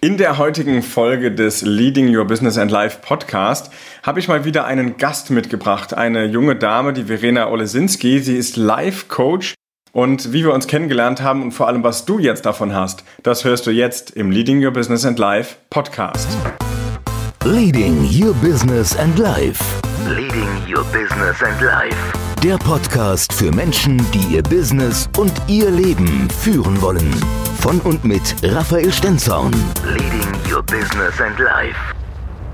In der heutigen Folge des Leading Your Business and Life Podcast habe ich mal wieder einen Gast mitgebracht, eine junge Dame, die Verena Olesinski. Sie ist Life Coach und wie wir uns kennengelernt haben und vor allem was du jetzt davon hast, das hörst du jetzt im Leading Your Business and Life Podcast. Leading Your Business and Life. Leading Your Business and Life. Der Podcast für Menschen, die ihr Business und ihr Leben führen wollen. Von und mit Raphael Stenzorn. Leading Your Business and Life.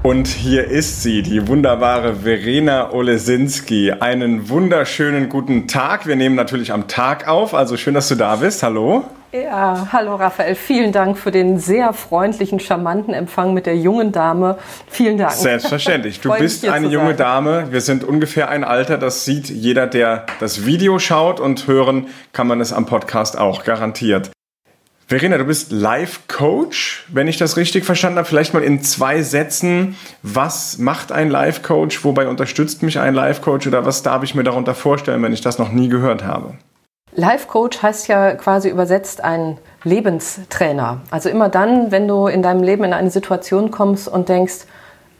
Und hier ist sie, die wunderbare Verena Olesinski. Einen wunderschönen guten Tag. Wir nehmen natürlich am Tag auf, also schön, dass du da bist. Hallo. Ja, hallo Raphael. Vielen Dank für den sehr freundlichen, charmanten Empfang mit der jungen Dame. Vielen Dank. Selbstverständlich. Du bist eine junge sein. Dame. Wir sind ungefähr ein Alter, das sieht jeder, der das Video schaut und hören kann man es am Podcast auch garantiert. Verena, du bist Life-Coach, wenn ich das richtig verstanden habe. Vielleicht mal in zwei Sätzen. Was macht ein Life-Coach? Wobei unterstützt mich ein Life-Coach? Oder was darf ich mir darunter vorstellen, wenn ich das noch nie gehört habe? Life-Coach heißt ja quasi übersetzt ein Lebenstrainer. Also immer dann, wenn du in deinem Leben in eine Situation kommst und denkst,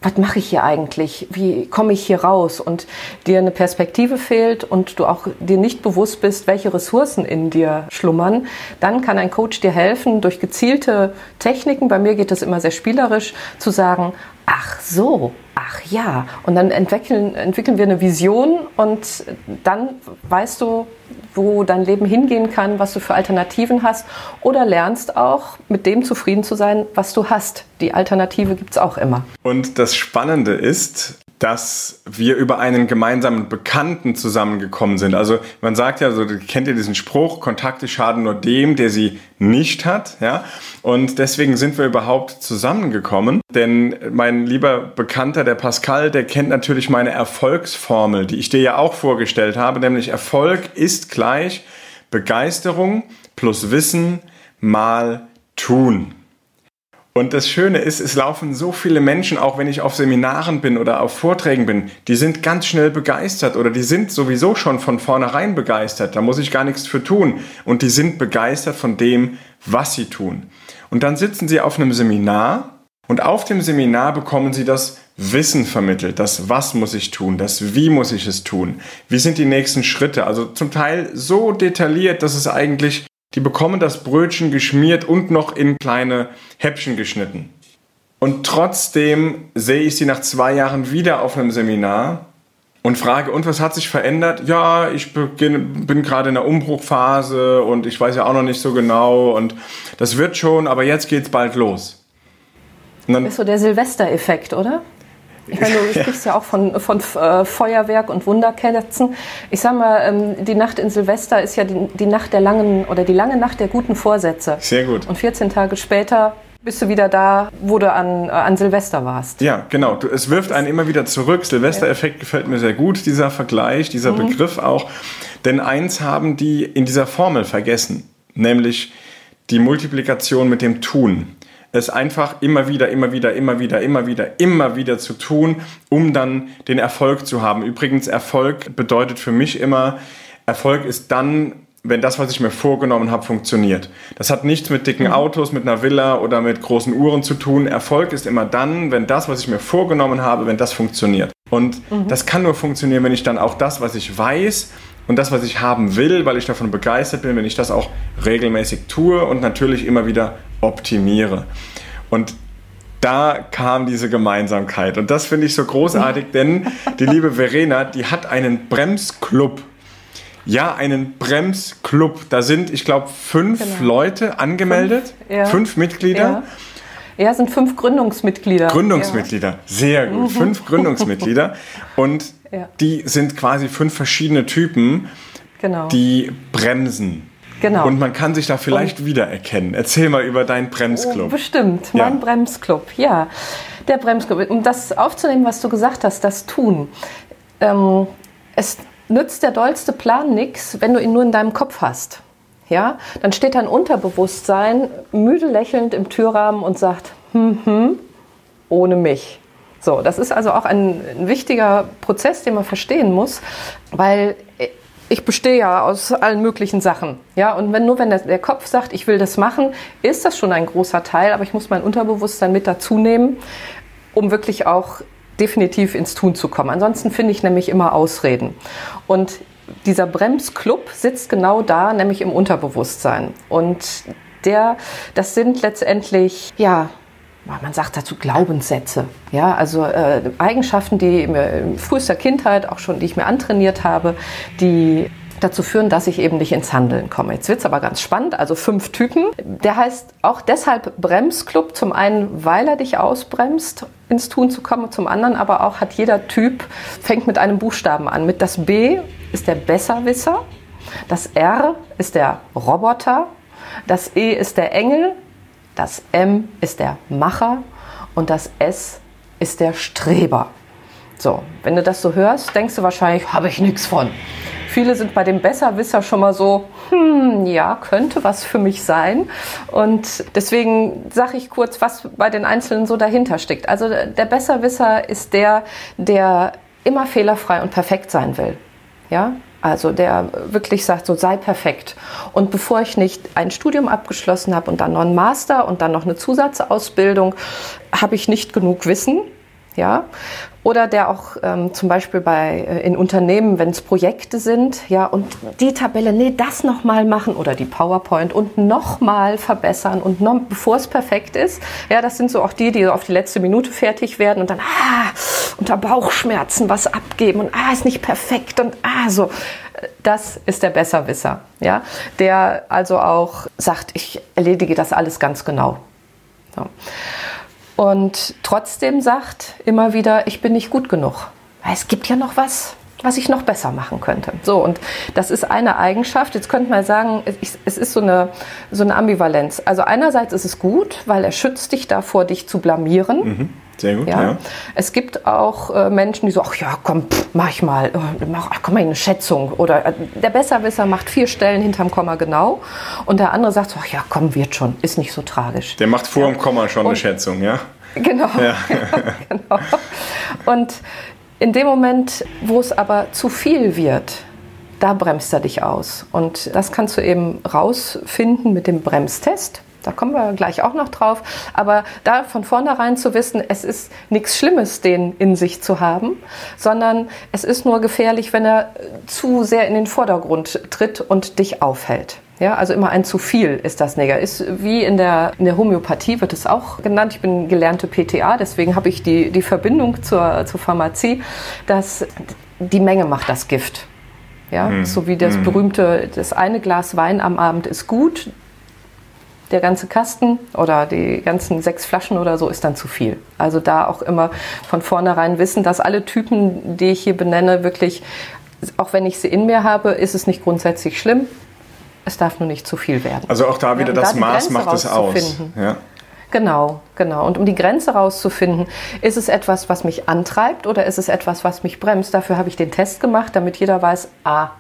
was mache ich hier eigentlich? Wie komme ich hier raus? Und dir eine Perspektive fehlt und du auch dir nicht bewusst bist, welche Ressourcen in dir schlummern, dann kann ein Coach dir helfen, durch gezielte Techniken, bei mir geht das immer sehr spielerisch, zu sagen, ach so, ach ja. Und dann entwickeln, entwickeln wir eine Vision und dann weißt du, wo dein Leben hingehen kann, was du für Alternativen hast oder lernst auch mit dem zufrieden zu sein, was du hast. Die Alternative gibt es auch immer. Und das Spannende ist, dass wir über einen gemeinsamen Bekannten zusammengekommen sind. Also man sagt ja, so kennt ihr diesen Spruch, Kontakte schaden nur dem, der sie nicht hat, ja? Und deswegen sind wir überhaupt zusammengekommen, denn mein lieber Bekannter, der Pascal, der kennt natürlich meine Erfolgsformel, die ich dir ja auch vorgestellt habe, nämlich Erfolg ist gleich Begeisterung plus Wissen mal tun. Und das Schöne ist, es laufen so viele Menschen, auch wenn ich auf Seminaren bin oder auf Vorträgen bin, die sind ganz schnell begeistert oder die sind sowieso schon von vornherein begeistert. Da muss ich gar nichts für tun. Und die sind begeistert von dem, was sie tun. Und dann sitzen sie auf einem Seminar und auf dem Seminar bekommen sie das Wissen vermittelt. Das Was muss ich tun? Das Wie muss ich es tun? Wie sind die nächsten Schritte? Also zum Teil so detailliert, dass es eigentlich die bekommen das Brötchen geschmiert und noch in kleine Häppchen geschnitten. Und trotzdem sehe ich sie nach zwei Jahren wieder auf einem Seminar und frage, und was hat sich verändert? Ja, ich bin gerade in der Umbruchphase und ich weiß ja auch noch nicht so genau und das wird schon, aber jetzt geht es bald los. Und dann, das ist so der Silvestereffekt, oder? Ich meine, du sprichst ja auch von, von äh, Feuerwerk und Wunderkerzen. Ich sag mal, ähm, die Nacht in Silvester ist ja die, die Nacht der langen oder die lange Nacht der guten Vorsätze. Sehr gut. Und 14 Tage später bist du wieder da, wo du an, äh, an Silvester warst. Ja, genau. Du, es wirft einen immer wieder zurück. Silvestereffekt gefällt mir sehr gut, dieser Vergleich, dieser mhm. Begriff auch. Denn eins haben die in dieser Formel vergessen, nämlich die Multiplikation mit dem Tun es einfach immer wieder, immer wieder, immer wieder, immer wieder, immer wieder zu tun, um dann den Erfolg zu haben. Übrigens, Erfolg bedeutet für mich immer, Erfolg ist dann, wenn das, was ich mir vorgenommen habe, funktioniert. Das hat nichts mit dicken mhm. Autos, mit einer Villa oder mit großen Uhren zu tun. Erfolg ist immer dann, wenn das, was ich mir vorgenommen habe, wenn das funktioniert. Und mhm. das kann nur funktionieren, wenn ich dann auch das, was ich weiß, und das, was ich haben will, weil ich davon begeistert bin, wenn ich das auch regelmäßig tue und natürlich immer wieder optimiere. Und da kam diese Gemeinsamkeit. Und das finde ich so großartig, denn die liebe Verena, die hat einen Bremsclub. Ja, einen Bremsclub. Da sind, ich glaube, fünf genau. Leute angemeldet, fünf, ja. fünf Mitglieder. Ja. Ja, sind fünf Gründungsmitglieder. Gründungsmitglieder, ja. sehr gut. Fünf Gründungsmitglieder. Und die sind quasi fünf verschiedene Typen, genau. die bremsen. Genau. Und man kann sich da vielleicht und, wiedererkennen. Erzähl mal über deinen Bremsclub. Oh, bestimmt, ja. mein Bremsclub, ja. Der Bremsclub. Um das aufzunehmen, was du gesagt hast, das Tun. Ähm, es nützt der dollste Plan nichts, wenn du ihn nur in deinem Kopf hast. Ja, dann steht dein Unterbewusstsein müde lächelnd im Türrahmen und sagt, hm, hm, ohne mich. So, das ist also auch ein, ein wichtiger Prozess, den man verstehen muss, weil ich bestehe ja aus allen möglichen Sachen. Ja, und wenn nur wenn der, der Kopf sagt, ich will das machen, ist das schon ein großer Teil, aber ich muss mein Unterbewusstsein mit dazu nehmen, um wirklich auch definitiv ins Tun zu kommen. Ansonsten finde ich nämlich immer Ausreden. Und dieser Bremsclub sitzt genau da, nämlich im Unterbewusstsein. Und der, das sind letztendlich, ja, man sagt dazu Glaubenssätze, ja, also äh, Eigenschaften, die in frühester Kindheit auch schon, die ich mir antrainiert habe, die dazu führen, dass ich eben nicht ins Handeln komme. Jetzt wird es aber ganz spannend, also fünf Typen. Der heißt auch deshalb Bremsclub, zum einen, weil er dich ausbremst, ins Tun zu kommen, zum anderen aber auch hat jeder Typ, fängt mit einem Buchstaben an. Mit das B ist der Besserwisser, das R ist der Roboter, das E ist der Engel, das M ist der Macher und das S ist der Streber. So, wenn du das so hörst, denkst du wahrscheinlich, habe ich nichts von. Viele sind bei dem Besserwisser schon mal so, hm, ja, könnte was für mich sein. Und deswegen sage ich kurz, was bei den Einzelnen so dahinter steckt. Also der Besserwisser ist der, der immer fehlerfrei und perfekt sein will. Ja, also der wirklich sagt, so sei perfekt. Und bevor ich nicht ein Studium abgeschlossen habe und dann noch einen Master und dann noch eine Zusatzausbildung, habe ich nicht genug Wissen. Ja, oder der auch ähm, zum Beispiel bei äh, in Unternehmen, wenn es Projekte sind, ja, und die Tabelle, nee, das nochmal machen oder die PowerPoint und nochmal verbessern und noch, bevor es perfekt ist. Ja, das sind so auch die, die auf die letzte Minute fertig werden und dann ah, unter Bauchschmerzen was abgeben und ah, ist nicht perfekt und ah, so. Das ist der Besserwisser, ja, der also auch sagt, ich erledige das alles ganz genau. So und trotzdem sagt immer wieder, ich bin nicht gut genug. Es gibt ja noch was, was ich noch besser machen könnte. So, und das ist eine Eigenschaft. Jetzt könnte man sagen, es ist so eine, so eine Ambivalenz. Also einerseits ist es gut, weil er schützt dich davor, dich zu blamieren. Mhm. Sehr gut, ja. ja. Es gibt auch äh, Menschen, die so, ach ja, komm, pff, mach ich mal, äh, mach, ach, komm mal eine Schätzung. Oder äh, der Besserwisser macht vier Stellen hinterm Komma genau. Und der andere sagt so, ach ja, komm, wird schon, ist nicht so tragisch. Der macht vor ja. dem Komma schon und, eine Schätzung, ja? Genau, ja. genau. Und in dem Moment, wo es aber zu viel wird, da bremst er dich aus. Und das kannst du eben rausfinden mit dem Bremstest. Da kommen wir gleich auch noch drauf. Aber da von vornherein zu wissen, es ist nichts Schlimmes, den in sich zu haben, sondern es ist nur gefährlich, wenn er zu sehr in den Vordergrund tritt und dich aufhält. Ja, also immer ein zu viel ist das Neger. Ist wie in der, in der Homöopathie wird es auch genannt. Ich bin gelernte PTA, deswegen habe ich die, die Verbindung zur, zur Pharmazie, dass die Menge macht das Gift. Ja, mhm. so wie das hm. berühmte, das eine Glas Wein am Abend ist gut, der ganze Kasten oder die ganzen sechs Flaschen oder so ist dann zu viel. Also da auch immer von vornherein wissen, dass alle Typen, die ich hier benenne, wirklich, auch wenn ich sie in mir habe, ist es nicht grundsätzlich schlimm. Es darf nur nicht zu viel werden. Also auch da wieder ja, das da Maß macht es aus. Ja. Genau, genau. Und um die Grenze rauszufinden, ist es etwas, was mich antreibt oder ist es etwas, was mich bremst? Dafür habe ich den Test gemacht, damit jeder weiß, aha,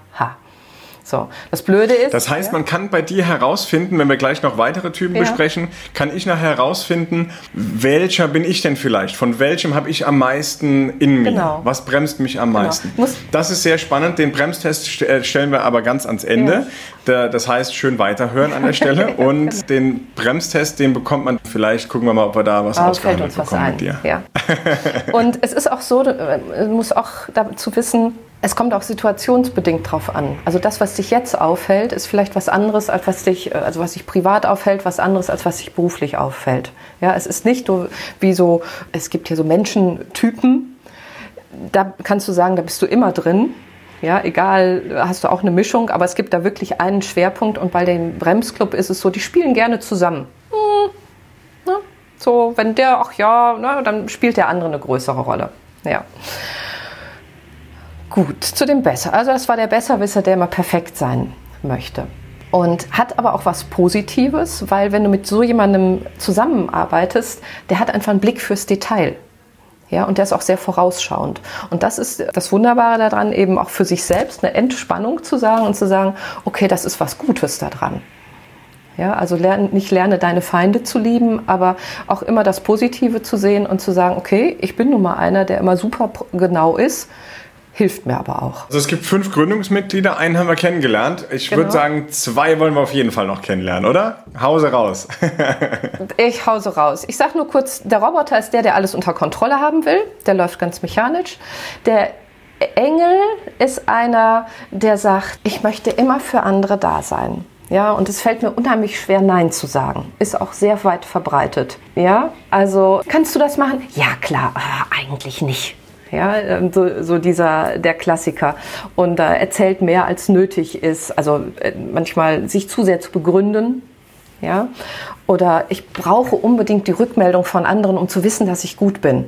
so, das Blöde ist. Das heißt, ja, man kann bei dir herausfinden, wenn wir gleich noch weitere Typen ja. besprechen, kann ich nachher herausfinden, welcher bin ich denn vielleicht? Von welchem habe ich am meisten in mir? Genau. Was bremst mich am genau. meisten? Das ist sehr spannend. Den Bremstest äh, stellen wir aber ganz ans Ende. Ja. Das heißt, schön weiterhören an der Stelle. Und genau. den Bremstest, den bekommt man vielleicht, gucken wir mal, ob wir da was oh, ausgehandelt bekommen mit dir. Ja. Und es ist auch so, man äh, muss auch dazu wissen, es kommt auch situationsbedingt drauf an. Also das, was dich jetzt auffällt, ist vielleicht was anderes, als was dich, also was dich privat auffällt, was anderes, als was dich beruflich auffällt. Ja, es ist nicht so wie so, es gibt hier so Menschentypen, da kannst du sagen, da bist du immer drin. Ja, egal, hast du auch eine Mischung, aber es gibt da wirklich einen Schwerpunkt und bei dem Bremsclub ist es so, die spielen gerne zusammen. Hm, ne? So, wenn der, ach ja, ne, dann spielt der andere eine größere Rolle. Ja. Gut, zu dem Besser. Also das war der Besserwisser, der immer perfekt sein möchte. Und hat aber auch was Positives, weil wenn du mit so jemandem zusammenarbeitest, der hat einfach einen Blick fürs Detail. Ja, und der ist auch sehr vorausschauend. Und das ist das Wunderbare daran, eben auch für sich selbst eine Entspannung zu sagen und zu sagen, okay, das ist was Gutes daran. Ja, also lerne, nicht lerne deine Feinde zu lieben, aber auch immer das Positive zu sehen und zu sagen, okay, ich bin nun mal einer, der immer super genau ist hilft mir aber auch. Also es gibt fünf Gründungsmitglieder, einen haben wir kennengelernt. Ich Genau. würde sagen, zwei wollen wir auf jeden Fall noch kennenlernen, oder? Hause raus. Ich hause raus. Ich sage nur kurz, der Roboter ist der, der alles unter Kontrolle haben will. Der läuft ganz mechanisch. Der Engel ist einer, der sagt, ich möchte immer für andere da sein. Ja, und es fällt mir unheimlich schwer, Nein zu sagen. Ist auch sehr weit verbreitet. Ja, also kannst du das machen? Ja, klar, ah, eigentlich nicht. Ja, ähm, so, so dieser der Klassiker und äh, erzählt mehr als nötig ist. Also äh, manchmal sich zu sehr zu begründen, ja? Oder ich brauche unbedingt die Rückmeldung von anderen, um zu wissen, dass ich gut bin.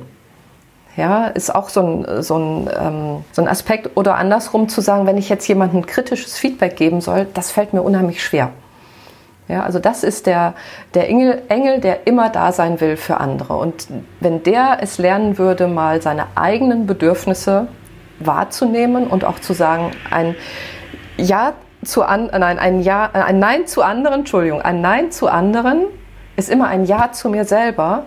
Ja, ist auch so ein, so, ein, ähm, so ein Aspekt. Oder andersrum zu sagen, wenn ich jetzt jemandem kritisches Feedback geben soll, das fällt mir unheimlich schwer. Ja, also das ist der, der Engel, Engel, der immer da sein will für andere. Und wenn der es lernen würde, mal seine eigenen Bedürfnisse wahrzunehmen und auch zu sagen, ein Ja zu an, nein, ein Ja, ein Nein zu anderen, Entschuldigung, ein Nein zu anderen ist immer ein Ja zu mir selber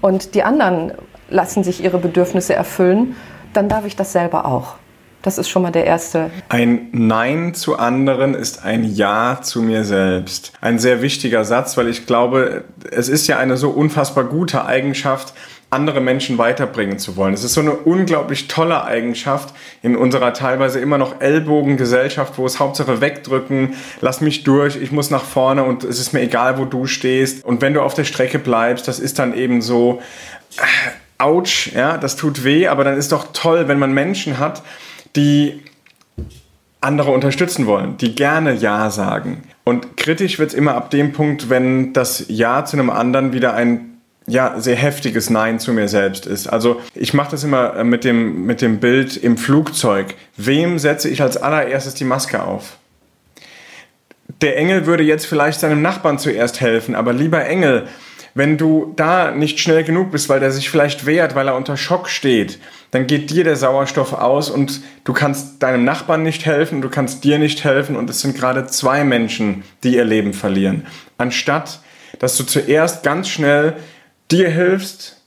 und die anderen lassen sich ihre Bedürfnisse erfüllen, dann darf ich das selber auch. Das ist schon mal der erste. Ein Nein zu anderen ist ein Ja zu mir selbst. Ein sehr wichtiger Satz, weil ich glaube, es ist ja eine so unfassbar gute Eigenschaft, andere Menschen weiterbringen zu wollen. Es ist so eine unglaublich tolle Eigenschaft in unserer teilweise immer noch Ellbogengesellschaft, wo es Hauptsache wegdrücken, lass mich durch, ich muss nach vorne und es ist mir egal, wo du stehst. Und wenn du auf der Strecke bleibst, das ist dann eben so, äh, ouch, ja, das tut weh, aber dann ist doch toll, wenn man Menschen hat, die andere unterstützen wollen, die gerne Ja sagen. Und kritisch wird es immer ab dem Punkt, wenn das Ja zu einem anderen wieder ein ja, sehr heftiges Nein zu mir selbst ist. Also ich mache das immer äh, mit dem, mit dem Bild im Flugzeug. Wem setze ich als allererstes die Maske auf? Der Engel würde jetzt vielleicht seinem Nachbarn zuerst helfen, aber lieber Engel, wenn du da nicht schnell genug bist, weil der sich vielleicht wehrt, weil er unter Schock steht, dann geht dir der Sauerstoff aus und du kannst deinem Nachbarn nicht helfen, du kannst dir nicht helfen und es sind gerade zwei Menschen, die ihr Leben verlieren. Anstatt, dass du zuerst ganz schnell dir hilfst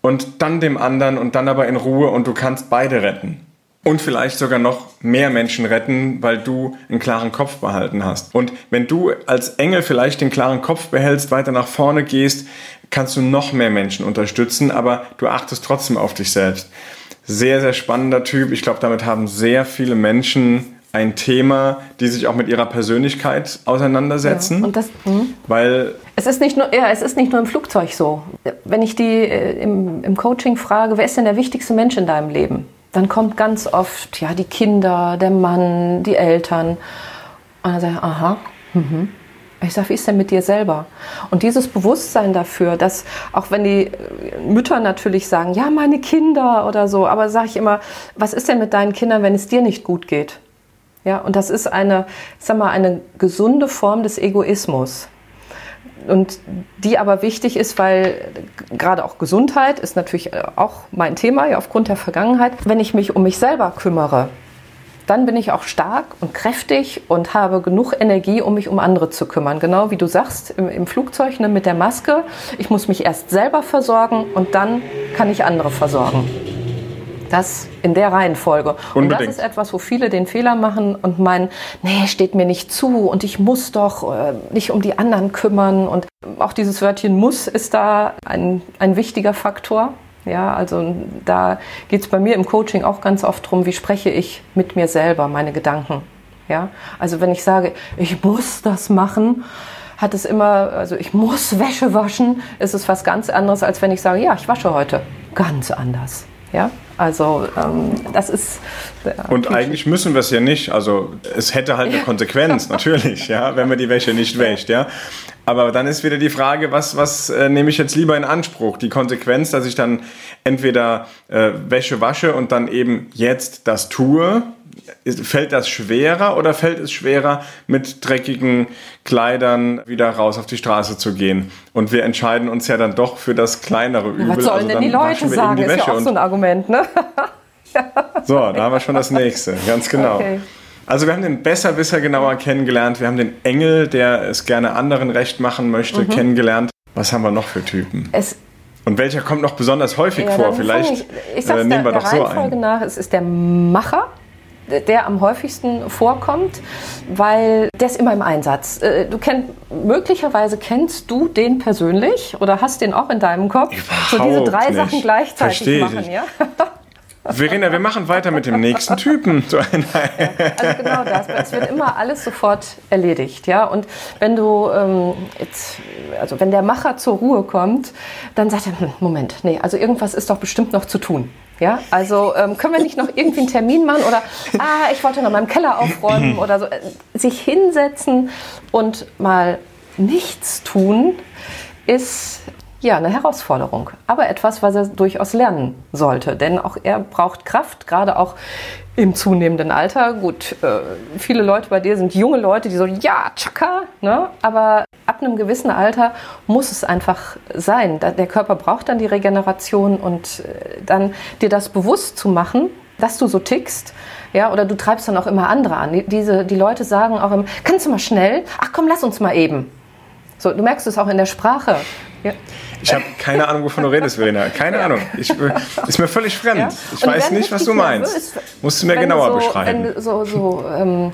und dann dem anderen und dann aber in Ruhe und du kannst beide retten. Und vielleicht sogar noch mehr Menschen retten, weil du einen klaren Kopf behalten hast. Und wenn du als Engel vielleicht den klaren Kopf behältst, weiter nach vorne gehst, kannst du noch mehr Menschen unterstützen, aber du achtest trotzdem auf dich selbst. Sehr, sehr spannender Typ. Ich glaube, damit haben sehr viele Menschen ein Thema, die sich auch mit ihrer Persönlichkeit auseinandersetzen. Und das, hm? weil Es ist nicht nur, ja, es ist nicht nur im Flugzeug so. Wenn ich die äh, im, im Coaching frage, wer ist denn der wichtigste Mensch in deinem Leben? Dann kommt ganz oft, ja, die Kinder, der Mann, die Eltern. Und dann sage ich, aha, mhm. Ich sage, wie ist denn mit dir selber? Und dieses Bewusstsein dafür, dass auch wenn die Mütter natürlich sagen, ja, meine Kinder oder so, aber sage ich immer, was ist denn mit deinen Kindern, wenn es dir nicht gut geht? Ja, und das ist eine, ich sag mal, eine gesunde Form des Egoismus und die aber wichtig ist, weil gerade auch Gesundheit ist natürlich äh, auch mein Thema, ja, aufgrund der Vergangenheit. Wenn ich mich um mich selber kümmere, dann bin ich auch stark und kräftig und habe genug Energie, um mich um andere zu kümmern. Genau wie du sagst im, im Flugzeug ne, mit der Maske. Ich muss mich erst selber versorgen und dann kann ich andere versorgen. Das in der Reihenfolge. Und Unbedingt. das ist etwas, wo viele den Fehler machen und meinen, nee, steht mir nicht zu und ich muss doch äh, nicht um die anderen kümmern. Und auch dieses Wörtchen muss ist da ein, ein wichtiger Faktor. Ja, also da geht es bei mir im Coaching auch ganz oft darum, wie spreche ich mit mir selber, meine Gedanken. Ja, also wenn ich sage, ich muss das machen, hat es immer, also ich muss Wäsche waschen, ist es was ganz anderes, als wenn ich sage, ja, ich wasche heute. Ganz anders. Ja, also ähm, das ist. äh, Und eigentlich müssen wir es ja nicht. Also es hätte halt eine Konsequenz, natürlich, ja, wenn man die Wäsche nicht wäscht, ja. Aber dann ist wieder die Frage, was, was äh, nehme ich jetzt lieber in Anspruch? Die Konsequenz, dass ich dann entweder äh, Wäsche wasche und dann eben jetzt das tue. Fällt das schwerer oder fällt es schwerer, mit dreckigen Kleidern wieder raus auf die Straße zu gehen? Und wir entscheiden uns ja dann doch für das kleinere Übel. was sollen also denn dann die Leute sagen? die Ist ja auch und so ein Argument, ne? so, da haben wir schon das nächste, ganz genau. Okay. Also wir haben den Besserwisser genauer kennengelernt, wir haben den Engel, der es gerne anderen recht machen möchte, Mhm. kennengelernt. Was haben wir noch für Typen? Es Und welcher kommt noch besonders häufig Ja, vor? Vielleicht Ich, ich äh, nehmen wir der, doch der so Reihenfolge ein. nach, es ist der Macher, der- am häufigsten vorkommt, weil der ist immer im Einsatz. Äh, Du kennt, möglicherweise kennst du den persönlich oder hast den auch in deinem Kopf. so diese Überhaupt drei nicht. Sachen gleichzeitig Versteh ich machen, nicht. ja? Verena, wir machen weiter mit dem nächsten Typen. So ein- Also genau das. Es wird immer alles sofort erledigt, ja. Und wenn du ähm, jetzt, also wenn der Macher zur Ruhe kommt, dann sagt er, hm, Moment, nee, also irgendwas ist doch bestimmt noch zu tun. Ja, also ähm, können wir nicht noch irgendwie einen Termin machen oder ah, ich wollte noch im Keller aufräumen oder so. Sich hinsetzen und mal nichts tun, ist ja eine Herausforderung, aber etwas, was er durchaus lernen sollte, denn auch er braucht Kraft, gerade auch im zunehmenden Alter. Gut, äh, viele Leute bei dir sind junge Leute, die so ja, tschakka, ne? aber ab einem gewissen Alter muss es einfach sein. Der Körper braucht dann die Regeneration und äh, dann dir das bewusst zu machen, dass du so tickst, ja, oder du treibst dann auch immer andere an. Die, diese, die Leute sagen auch immer, kannst du mal schnell? Ach komm, lass uns mal eben. So, du merkst es auch in der Sprache. Ja. Ich habe keine Ahnung, wovon du redest, Verena. Keine Ahnung. Ich, äh, ist mir völlig fremd. Ja? Ich weiß nicht, was du meinst. nervös, Musst du mir genauer so, beschreiben. So, so, ähm,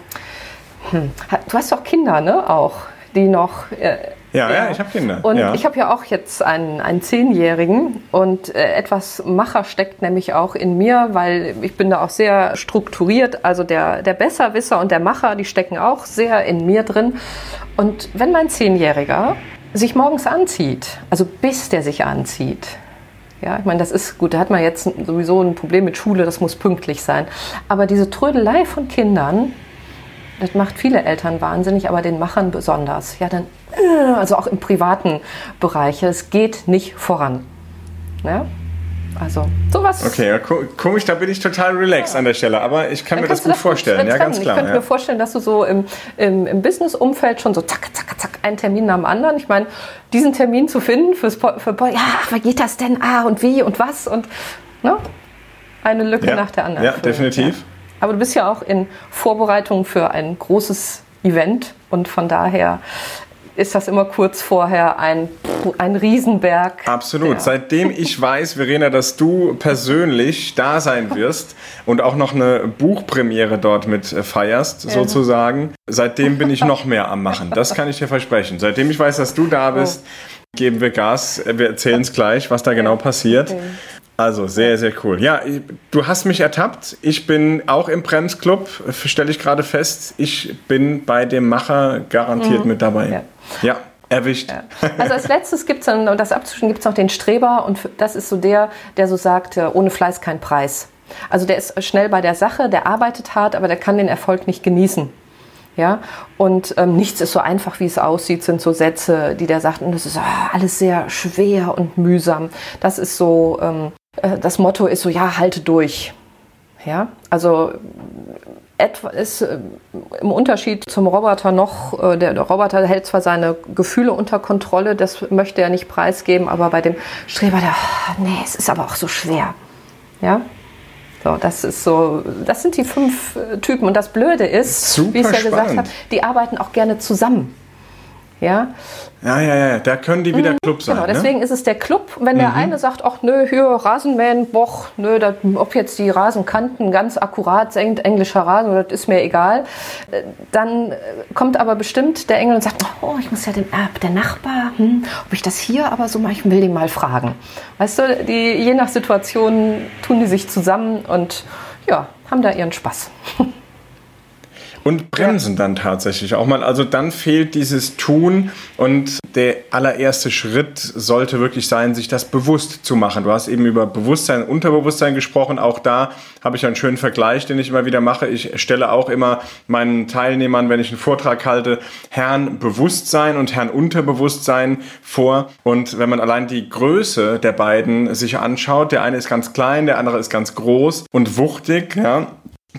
hm, du hast doch Kinder, ne? Auch, die noch. Äh, Ja, ja, ich habe Kinder. Und ja. ich habe ja auch jetzt einen, einen Zehnjährigen und äh, etwas Macher steckt nämlich auch in mir, weil ich bin da auch sehr strukturiert. Also der, der Besserwisser und der Macher, die stecken auch sehr in mir drin. Und wenn mein Zehnjähriger sich morgens anzieht, also bis der sich anzieht, ja, ich meine, das ist gut, da hat man jetzt sowieso ein Problem mit Schule, das muss pünktlich sein. Aber diese Trödelei von Kindern, das macht viele Eltern wahnsinnig, aber den Machern besonders. Ja, dann, äh, also auch im privaten Bereich, es geht nicht voran. Ja? Also, sowas. Okay, ja, ko- komisch, da bin ich total relaxed an der Stelle, aber ich kann Dann mir das gut vorstellen. Ja, ganz klar. Ich könnte Ja. mir vorstellen, dass du so im, im, im Business-Umfeld schon so zack, zack, zack, einen Termin nach dem anderen. Ich meine, diesen Termin zu finden fürs für ja, ach, wie geht das denn? Ah, und wie und was? Und ne? eine Lücke Ja. nach der anderen. Ja, füllen. definitiv. Aber du bist ja auch in Vorbereitung für ein großes Event und von daher ist das immer kurz vorher ein, ein Riesenberg. Absolut. Ja. Seitdem ich weiß, Verena, dass du persönlich da sein wirst und auch noch eine Buchpremiere dort mit äh, feierst, sozusagen, seitdem bin ich noch mehr am Machen. Das kann ich dir versprechen. Seitdem ich weiß, dass du da bist, geben wir Gas. Wir erzählen es gleich, was da genau passiert. Also sehr, sehr cool. Ja, du hast mich ertappt. Ich bin auch im Bremsclub, stelle ich gerade fest. Ich bin bei dem Macher garantiert mit dabei. Ja. Ja, erwischt. Also als letztes gibt es dann, und das abzuschließen, gibt es noch den Streber und das ist so der, der so sagt, äh, ohne Fleiß kein Preis. Also der ist schnell bei der Sache, der arbeitet hart, aber der kann den Erfolg nicht genießen. Ja, und ähm, nichts ist so einfach, wie es aussieht, sind so Sätze, die der sagt, und das ist ah, alles sehr schwer und mühsam. Das ist so, ähm, äh, das Motto ist so, ja, halte durch. Ja, also etwa ist äh, im Unterschied zum Roboter noch, äh, der, Roboter hält zwar seine Gefühle unter Kontrolle, das möchte er nicht preisgeben, aber bei dem Streber, der, ah, nee, es ist aber auch so schwer. Ja, so, das ist so, das sind die fünf äh, Typen. Und das Blöde ist, Super wie ich es ja gesagt spannend. habe, die arbeiten auch gerne zusammen. Ja, Ja, ja, ja, da können die wieder Club sein. genau. ne? Deswegen ist es der Club. Wenn der eine sagt, ach nö, hier Rasenmähen, boch, nö, das, ob jetzt die Rasenkanten ganz akkurat sind, englischer Rasen, das ist mir egal. Äh, Dann äh, kommt aber bestimmt der Engel und sagt, oh, ich muss ja den, äh, der Nachbar, hm, ob ich das hier aber so mache, ich will den mal fragen. Weißt du, die, je nach Situation tun die sich zusammen und ja, haben da ihren Spaß. Und bremsen dann tatsächlich auch mal. Also dann fehlt dieses Tun und der allererste Schritt sollte wirklich sein, sich das bewusst zu machen. Du hast eben über Bewusstsein, Unterbewusstsein gesprochen. Auch da habe ich einen schönen Vergleich, den ich immer wieder mache. Ich stelle auch immer meinen Teilnehmern, wenn ich einen Vortrag halte, Herrn Bewusstsein und Herrn Unterbewusstsein vor. Und wenn man allein die Größe der beiden sich anschaut, der eine ist ganz klein, der andere ist ganz groß und wuchtig, ja,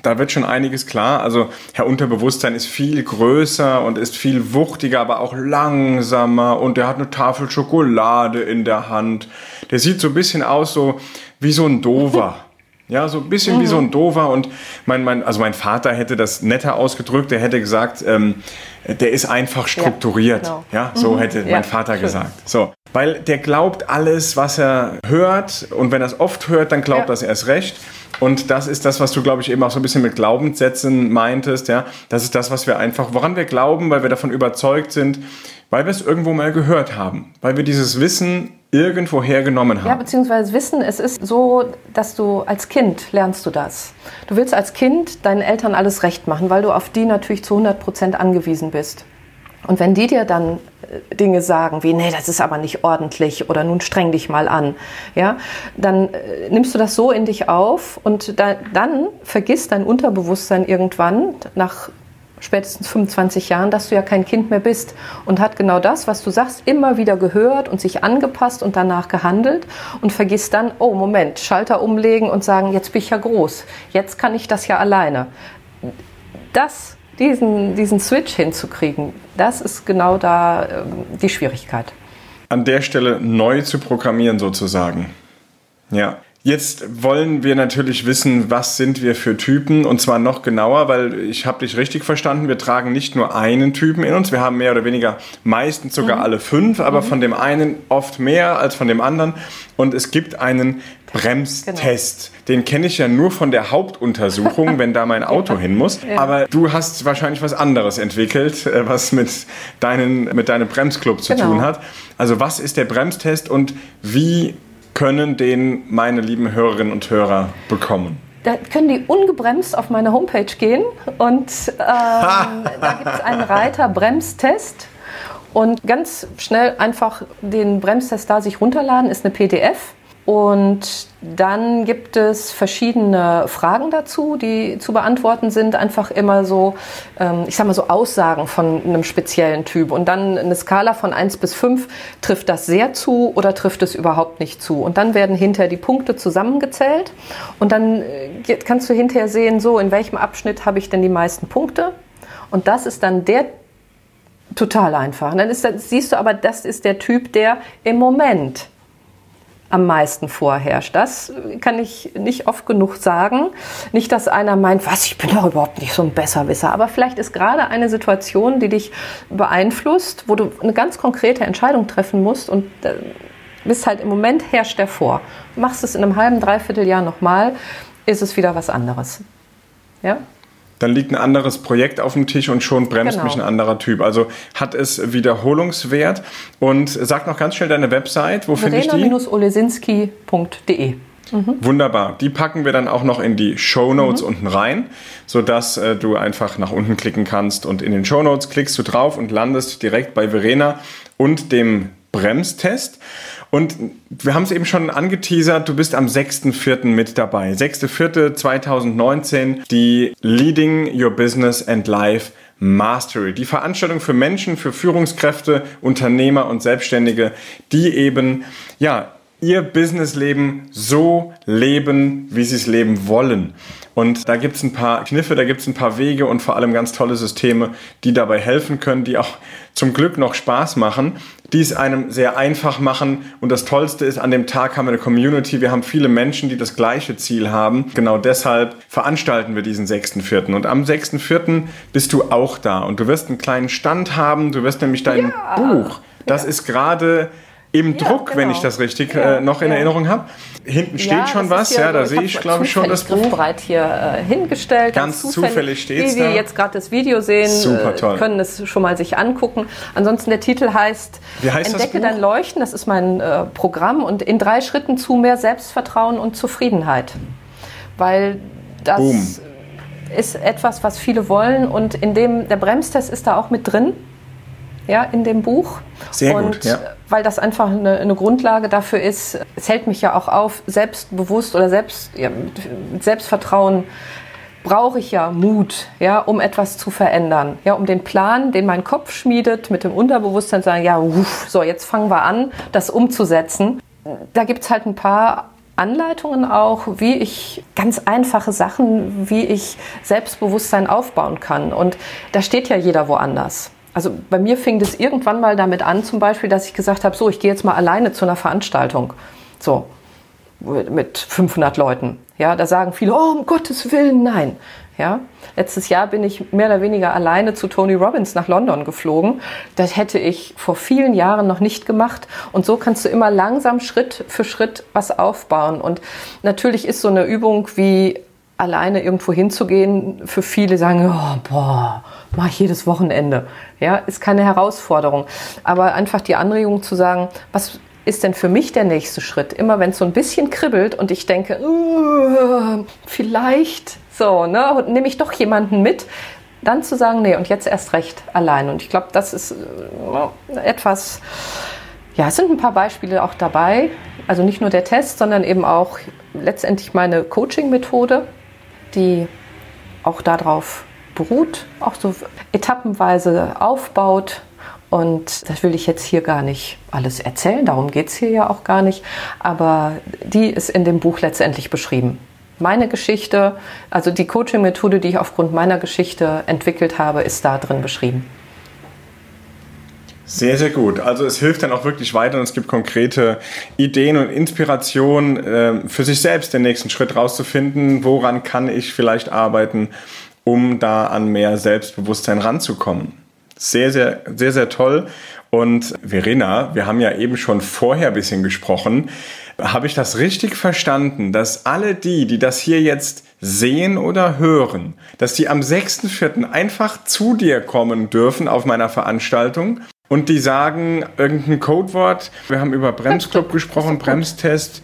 da wird schon einiges klar. Also Herr Unterbewusstsein ist viel größer und ist viel wuchtiger, aber auch langsamer und der hat eine Tafel Schokolade in der Hand. Der sieht so ein bisschen aus so wie so ein Dover. Ja, so ein bisschen wie so ein Dover. Und mein, mein, also mein Vater hätte das netter ausgedrückt. Er hätte gesagt, ähm, der ist einfach strukturiert. genau. Ja, so hätte Ja, mein Vater schön. gesagt. So. Weil der glaubt alles, was er hört. Und wenn er es oft hört, dann glaubt Ja. er es erst recht. Und das ist das, was du, glaube ich, eben auch so ein bisschen mit Glaubenssätzen meintest. Ja, das ist das, was wir einfach, woran wir glauben, weil wir davon überzeugt sind, weil wir es irgendwo mal gehört haben, weil wir dieses Wissen irgendwo hergenommen haben. Ja, beziehungsweise Wissen, es ist so, dass du als Kind lernst du das. Du willst als Kind deinen Eltern alles recht machen, weil du auf die natürlich zu 100 Prozent angewiesen bist. Und wenn die dir dann äh, Dinge sagen wie, nee, das ist aber nicht ordentlich oder nun streng dich mal an, ja, dann äh, nimmst du das so in dich auf und da, dann vergisst dein Unterbewusstsein irgendwann nach spätestens 25 Jahren, dass du ja kein Kind mehr bist und hat genau das, was du sagst, immer wieder gehört und sich angepasst und danach gehandelt und vergisst dann, oh Moment, Schalter umlegen und sagen, jetzt bin ich ja groß, jetzt kann ich das ja alleine. Das, diesen, diesen Switch hinzukriegen, das ist genau da ähm, die Schwierigkeit. an der Stelle neu zu programmieren sozusagen. Ja. Jetzt wollen wir natürlich wissen, was sind wir für Typen und zwar noch genauer, weil ich habe dich richtig verstanden, wir tragen nicht nur einen Typen in uns, wir haben mehr oder weniger meistens sogar alle fünf, aber von dem einen oft mehr als von dem anderen und es gibt einen Bremstest. Den kenne ich ja nur von der Hauptuntersuchung, wenn da mein Auto hin muss. Aber du hast wahrscheinlich was anderes entwickelt, äh, was mit, deinen, mit deinem Bremsclub zu Genau. tun hat. Also was ist der Bremstest und wie können den meine lieben Hörerinnen und Hörer bekommen? Da können die ungebremst auf meine Homepage gehen und ähm, da gibt es einen Reiter Bremstest und ganz schnell einfach den Bremstest da sich runterladen, ist eine PDF. Und dann gibt es verschiedene Fragen dazu, die zu beantworten sind. Einfach immer so, ähm, ich sag mal so Aussagen von einem speziellen Typ. Und dann eine Skala von 1 bis 5. Trifft das sehr zu oder trifft es überhaupt nicht zu? Und dann werden hinterher die Punkte zusammengezählt. Und dann äh, kannst du hinterher sehen, so in welchem Abschnitt habe ich denn die meisten Punkte? Und das ist dann der total einfach. Und dann ist siehst du aber, das ist der Typ, der im Moment am meisten vorherrscht. Das kann ich nicht oft genug sagen. Nicht, dass einer meint, was, ich bin doch überhaupt nicht so ein Besserwisser. Aber vielleicht ist gerade eine Situation, die dich beeinflusst, wo du eine ganz konkrete Entscheidung treffen musst und äh, bist halt im Moment herrscht der vor. Machst es in einem halben, dreiviertel Jahr nochmal, ist es wieder was anderes. Ja? Dann liegt ein anderes Projekt auf dem Tisch und schon bremst Genau. mich ein anderer Typ. Also hat es Wiederholungswert. Und sag noch ganz schnell deine Website, wo finde ich die? Verena-olesinski.de Wunderbar. Die packen wir dann auch noch in die Show Notes Mhm. unten rein, sodass äh, du einfach nach unten klicken kannst und in den Show Notes klickst du drauf und landest direkt bei Verena und dem Bremstest. Und wir haben es eben schon angeteasert, du bist am 6.4. mit dabei. 6.4.2019, die Leading Your Business and Life Mastery. Die Veranstaltung für Menschen, für Führungskräfte, Unternehmer und Selbstständige, die eben, ja, ihr Businessleben so leben, wie sie es leben wollen. Und da gibt es ein paar Kniffe, da gibt es ein paar Wege und vor allem ganz tolle Systeme, die dabei helfen können, die auch zum Glück noch Spaß machen, die es einem sehr einfach machen. Und das Tollste ist, an dem Tag haben wir eine Community, wir haben viele Menschen, die das gleiche Ziel haben. Genau deshalb veranstalten wir diesen 6.4. Und am 6.4. bist du auch da und du wirst einen kleinen Stand haben, du wirst nämlich dein Buch, das ist gerade im Ja, Druck, wenn genau. ich das richtig Ja, äh, noch in ja. Erinnerung habe. Hinten steht Ja, schon was, ja, da sehe ich, glaube ich, schon das zufällig Buch. griffbereit hier äh, hingestellt. Ganz zufällig steht's Wie wir da. jetzt gerade das Video sehen, Super äh, toll. können es schon mal sich angucken. Ansonsten der Titel heißt, Wie heißt Entdecke dein Leuchten. Das ist mein äh, Programm und in drei Schritten zu mehr Selbstvertrauen und Zufriedenheit. Weil das Boom. ist etwas, was viele wollen und in dem der Bremstest ist da auch mit drin. Ja, in dem Buch. Sehr gut, und ja. weil das einfach eine, eine Grundlage dafür ist, es hält mich ja auch auf, selbstbewusst oder selbst, ja, mit Selbstvertrauen brauche ich ja Mut, ja, um etwas zu verändern. Ja, um den Plan, den mein Kopf schmiedet, mit dem Unterbewusstsein zu sagen, ja, uff, so, jetzt fangen wir an, das umzusetzen. Da gibt es halt ein paar Anleitungen auch, wie ich ganz einfache Sachen, wie ich Selbstbewusstsein aufbauen kann. Und da steht ja jeder woanders. Also bei mir fing das irgendwann mal damit an, zum Beispiel, dass ich gesagt habe, so, ich gehe jetzt mal alleine zu einer Veranstaltung. So. mit 500 Leuten. Ja, da sagen viele, oh, um Gottes Willen, nein. Ja, letztes Jahr bin ich mehr oder weniger alleine zu Tony Robbins nach London geflogen. Das hätte ich vor vielen Jahren noch nicht gemacht. Und so kannst du immer langsam Schritt für Schritt was aufbauen. Und natürlich ist so eine Übung wie alleine irgendwo hinzugehen für viele sagen, oh, boah, mach ich jedes Wochenende. Ja, ist keine Herausforderung. Aber einfach die Anregung zu sagen, was ist denn für mich der nächste Schritt? Immer wenn es so ein bisschen kribbelt und ich denke, uh, vielleicht so, ne, nehme ich doch jemanden mit, dann zu sagen, nee, und jetzt erst recht allein. Und ich glaube, das ist äh, etwas, ja, es sind ein paar Beispiele auch dabei. Also nicht nur der Test, sondern eben auch letztendlich meine Coaching-Methode, die auch darauf beruht, auch so etappenweise aufbaut. Und das will ich jetzt hier gar nicht alles erzählen, darum geht es hier ja auch gar nicht. Aber die ist in dem Buch letztendlich beschrieben meine Geschichte, also die Coaching-Methode, die ich aufgrund meiner Geschichte entwickelt habe, ist da drin beschrieben. Sehr, sehr gut. Also es hilft dann auch wirklich weiter und es gibt konkrete Ideen und Inspirationen äh, für sich selbst den nächsten Schritt rauszufinden, woran kann ich vielleicht arbeiten, um da an mehr Selbstbewusstsein ranzukommen. Sehr, sehr, sehr, sehr toll. Und Verena, wir haben ja eben schon vorher ein bisschen gesprochen. Habe ich das richtig verstanden, dass alle die, die das hier jetzt sehen oder hören, dass die am 6.4. einfach zu dir kommen dürfen auf meiner Veranstaltung und die sagen irgendein Codewort. Wir haben über Bremsclub gesprochen, Bremstest.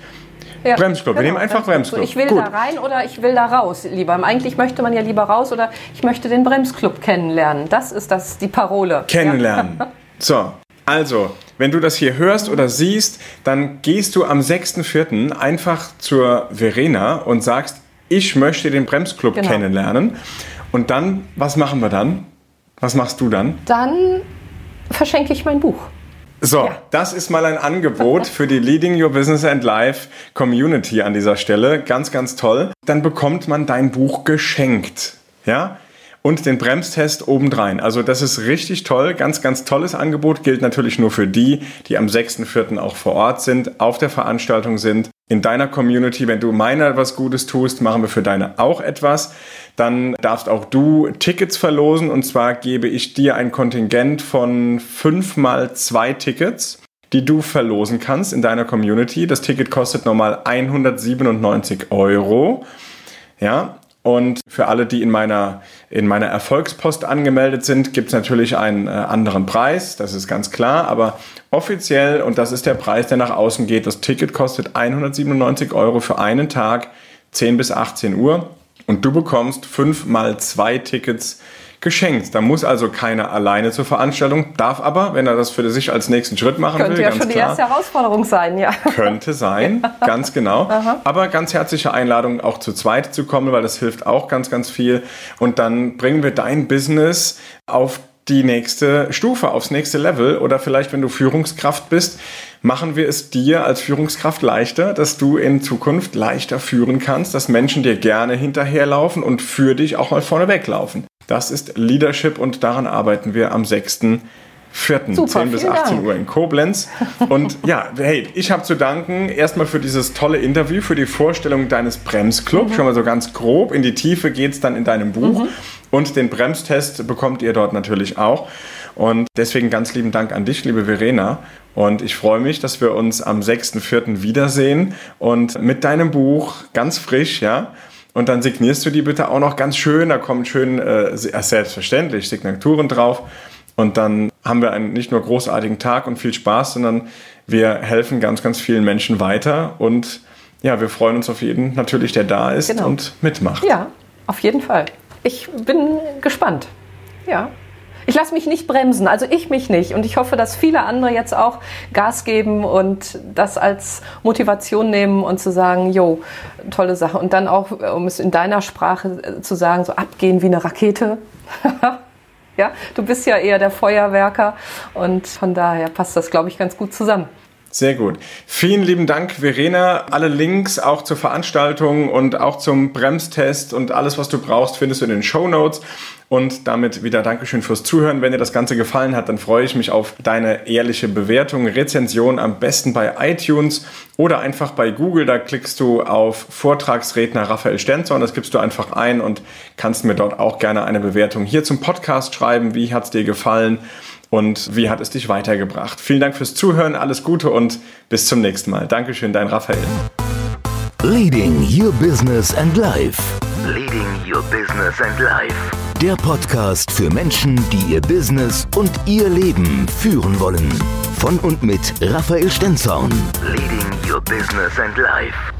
Ja, Bremsclub. Genau, wir nehmen einfach Bremsclub. Ich will Gut. da rein oder ich will da raus, lieber. Eigentlich möchte man ja lieber raus oder ich möchte den Bremsclub kennenlernen. Das ist das die Parole. Kennenlernen. Ja. So, also, wenn du das hier hörst oder siehst, dann gehst du am 6.4. einfach zur Verena und sagst, ich möchte den Bremsclub genau. kennenlernen. Und dann, was machen wir dann? Was machst du dann? Dann verschenke ich mein Buch. So, ja. das ist mal ein Angebot für die Leading Your Business and Life Community an dieser Stelle. Ganz, ganz toll. Dann bekommt man dein Buch geschenkt. Ja? Und den Bremstest obendrein. Also das ist richtig toll, ganz, ganz tolles Angebot, gilt natürlich nur für die, die am 6.4. auch vor Ort sind, auf der Veranstaltung sind. In deiner Community, wenn du meiner was Gutes tust, machen wir für deine auch etwas. Dann darfst auch du Tickets verlosen und zwar gebe ich dir ein Kontingent von fünf mal zwei Tickets die du verlosen kannst in deiner Community. Das Ticket kostet normal 197 Euro. Ja, und für alle, die in meiner, in meiner Erfolgspost angemeldet sind, gibt es natürlich einen äh, anderen Preis, das ist ganz klar. Aber offiziell, und das ist der Preis, der nach außen geht, das Ticket kostet 197 Euro für einen Tag, 10 bis 18 Uhr. Und du bekommst fünf mal zwei Tickets geschenkt. Da muss also keiner alleine zur Veranstaltung, darf aber, wenn er das für sich als nächsten Schritt machen Könnte will, ja ganz schon klar, die erste Herausforderung sein, ja. Könnte sein, ganz genau. Aha. Aber ganz herzliche Einladung, auch zu zweit zu kommen, weil das hilft auch ganz, ganz viel. Und dann bringen wir dein Business auf die nächste Stufe, aufs nächste Level. Oder vielleicht, wenn du Führungskraft bist, machen wir es dir als Führungskraft leichter, dass du in Zukunft leichter führen kannst, dass Menschen dir gerne hinterherlaufen und für dich auch mal vorne weglaufen. Das ist Leadership und daran arbeiten wir am 6. 4. Super, 10 bis 18 Dank. Uhr in Koblenz. Und ja, hey, ich habe zu danken erstmal für dieses tolle Interview, für die Vorstellung deines Bremsclubs. Mhm. Schon mal so ganz grob. In die Tiefe geht es dann in deinem Buch. Mhm. Und den Bremstest bekommt ihr dort natürlich auch. Und deswegen ganz lieben Dank an dich, liebe Verena. Und ich freue mich, dass wir uns am 6.4. wiedersehen und mit deinem Buch ganz frisch, ja, und dann signierst du die bitte auch noch ganz schön. Da kommen schön, äh, selbstverständlich, Signaturen drauf. Und dann haben wir einen nicht nur großartigen Tag und viel Spaß, sondern wir helfen ganz, ganz vielen Menschen weiter. Und ja, wir freuen uns auf jeden natürlich, der da ist genau. und mitmacht. Ja, auf jeden Fall. Ich bin gespannt. Ja. Ich lasse mich nicht bremsen, also ich mich nicht. Und ich hoffe, dass viele andere jetzt auch Gas geben und das als Motivation nehmen und zu sagen, jo, tolle Sache. Und dann auch, um es in deiner Sprache äh, zu sagen, so abgehen wie eine Rakete. ja, du bist ja eher der Feuerwerker und von daher passt das, glaube ich, ganz gut zusammen. Sehr gut. Vielen lieben Dank, Verena. Alle Links auch zur Veranstaltung und auch zum Bremstest und alles, was du brauchst, findest du in den Show Notes. Und damit wieder Dankeschön fürs Zuhören. Wenn dir das Ganze gefallen hat, dann freue ich mich auf deine ehrliche Bewertung, Rezension, am besten bei iTunes oder einfach bei Google. Da klickst du auf Vortragsredner Raphael Stenzorn. Das gibst du einfach ein und kannst mir dort auch gerne eine Bewertung hier zum Podcast schreiben. Wie hat es dir gefallen? Und wie hat es dich weitergebracht. Vielen Dank fürs Zuhören, alles Gute und bis zum nächsten Mal. Dankeschön, dein Raphael. Leading Your Business and Life. Leading Your Business and Life. Der Podcast für Menschen, die ihr Business und ihr Leben führen wollen. Von und mit Raphael Stenzorn. Leading Your Business and Life.